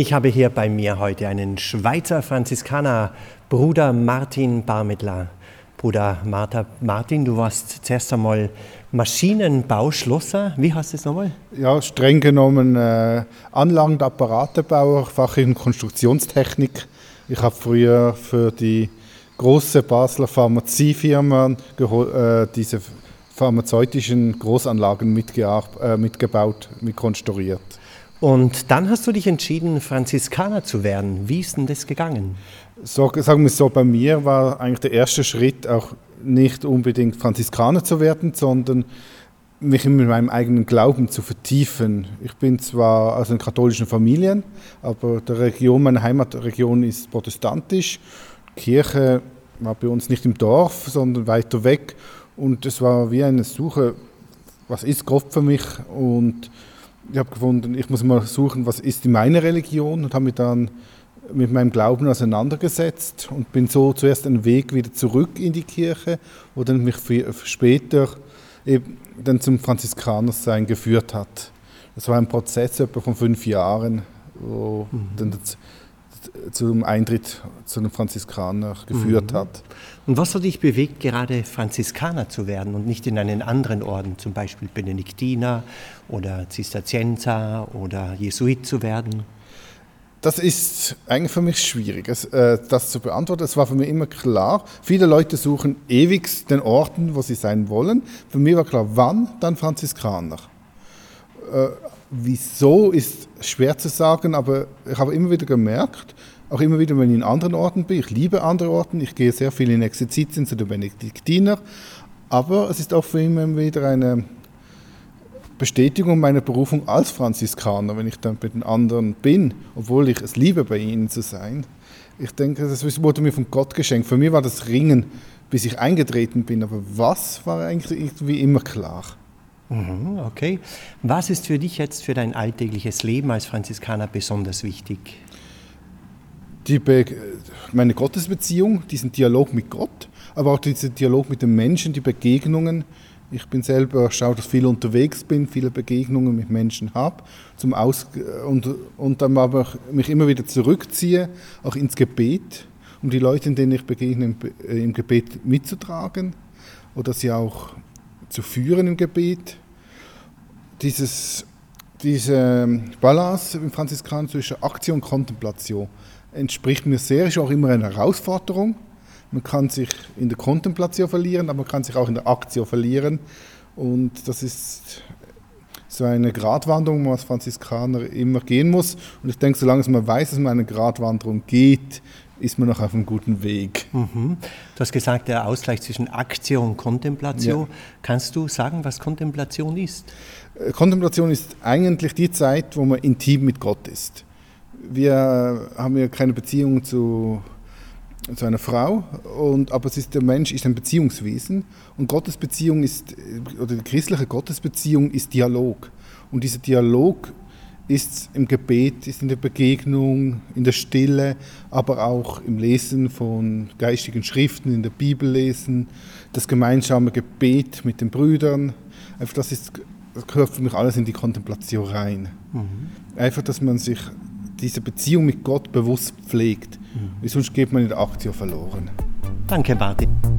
Ich habe hier bei mir heute einen Schweizer Franziskaner, Bruder Martin Barmittler. Bruder Martha, Martin, du warst zuerst einmal Maschinenbauschlosser. Wie heißt das nochmal? Ja, streng genommen äh, Anlagen- und Apparatebauer, Fach in Konstruktionstechnik. Ich habe früher für die große Basler Pharmaziefirma äh, diese pharmazeutischen Großanlagen äh, mitgebaut, mitkonstruiert. Und dann hast du dich entschieden, Franziskaner zu werden. Wie ist denn das gegangen? So, sagen wir so, bei mir war eigentlich der erste Schritt auch nicht unbedingt Franziskaner zu werden, sondern mich in meinem eigenen Glauben zu vertiefen. Ich bin zwar aus einer katholischen Familie, aber die Region, meine Heimatregion ist protestantisch. Die Kirche war bei uns nicht im Dorf, sondern weiter weg. Und es war wie eine Suche, was ist Gott für mich? Und ich habe gefunden, ich muss mal suchen, was ist in meiner Religion und habe mich dann mit meinem Glauben auseinandergesetzt und bin so zuerst einen Weg wieder zurück in die Kirche, wo dann mich später eben dann zum Franziskanersein geführt hat. Das war ein Prozess etwa von fünf Jahren, wo mhm. dann das, zum Eintritt zu einem Franziskaner geführt mhm. hat. Und was hat dich bewegt, gerade Franziskaner zu werden und nicht in einen anderen Orden, zum Beispiel Benediktiner oder Zisterzienser oder Jesuit zu werden? Das ist eigentlich für mich schwierig, äh, das zu beantworten. Es war für mich immer klar, viele Leute suchen ewig den Orten, wo sie sein wollen. Für mich war klar, wann, dann Franziskaner. Wieso ist schwer zu sagen, aber ich habe immer wieder gemerkt, auch immer wieder, wenn ich in anderen Orten bin, ich liebe andere Orten, ich gehe sehr viel in Exerzitien zu den Benediktiner, aber es ist auch für immer wieder eine Bestätigung meiner Berufung als Franziskaner, wenn ich dann bei den anderen bin, obwohl ich es liebe, bei ihnen zu sein. Ich denke, das wurde mir von Gott geschenkt. Für mich war das Ringen, bis ich eingetreten bin, aber was war eigentlich irgendwie immer klar. Mhm, okay. Was ist für dich jetzt für dein alltägliches Leben als Franziskaner besonders wichtig? Die meine Gottesbeziehung, diesen Dialog mit Gott, aber auch diesen Dialog mit den Menschen, die Begegnungen, ich bin selber, schaue, dass ich viel unterwegs bin, viele Begegnungen mit Menschen habe zum Aus und, und dann aber mich immer wieder zurückziehe, auch ins Gebet, um die Leute, denen ich begegne, im Gebet mitzutragen oder sie auch zu führen im Gebet. Dieses, diese Balance im Franziskan zwischen Aktion und Kontemplation entspricht mir sehr, ist auch immer eine Herausforderung man kann sich in der Kontemplation verlieren, aber man kann sich auch in der Aktion verlieren. Und das ist so eine Gratwanderung, wo man als Franziskaner immer gehen muss. Und ich denke, solange man weiß, dass man eine Gratwanderung geht, ist man noch auf einem guten Weg. Mhm. Du hast gesagt, der Ausgleich zwischen Aktion und Kontemplation. Ja. Kannst du sagen, was Kontemplation ist? Äh, Kontemplation ist eigentlich die Zeit, wo man intim mit Gott ist. Wir haben ja keine Beziehung zu zu einer Frau, und, aber es ist, der Mensch ist ein Beziehungswesen und Gottes Beziehung ist, oder die christliche Gottesbeziehung ist Dialog. Und dieser Dialog ist im Gebet, ist in der Begegnung, in der Stille, aber auch im Lesen von geistigen Schriften, in der Bibel lesen, das gemeinsame Gebet mit den Brüdern. Einfach das, ist, das gehört für mich alles in die Kontemplation rein. Mhm. Einfach, dass man sich diese Beziehung mit Gott bewusst pflegt. Mhm. Sonst geht man in der Aktie verloren. Danke, Martin.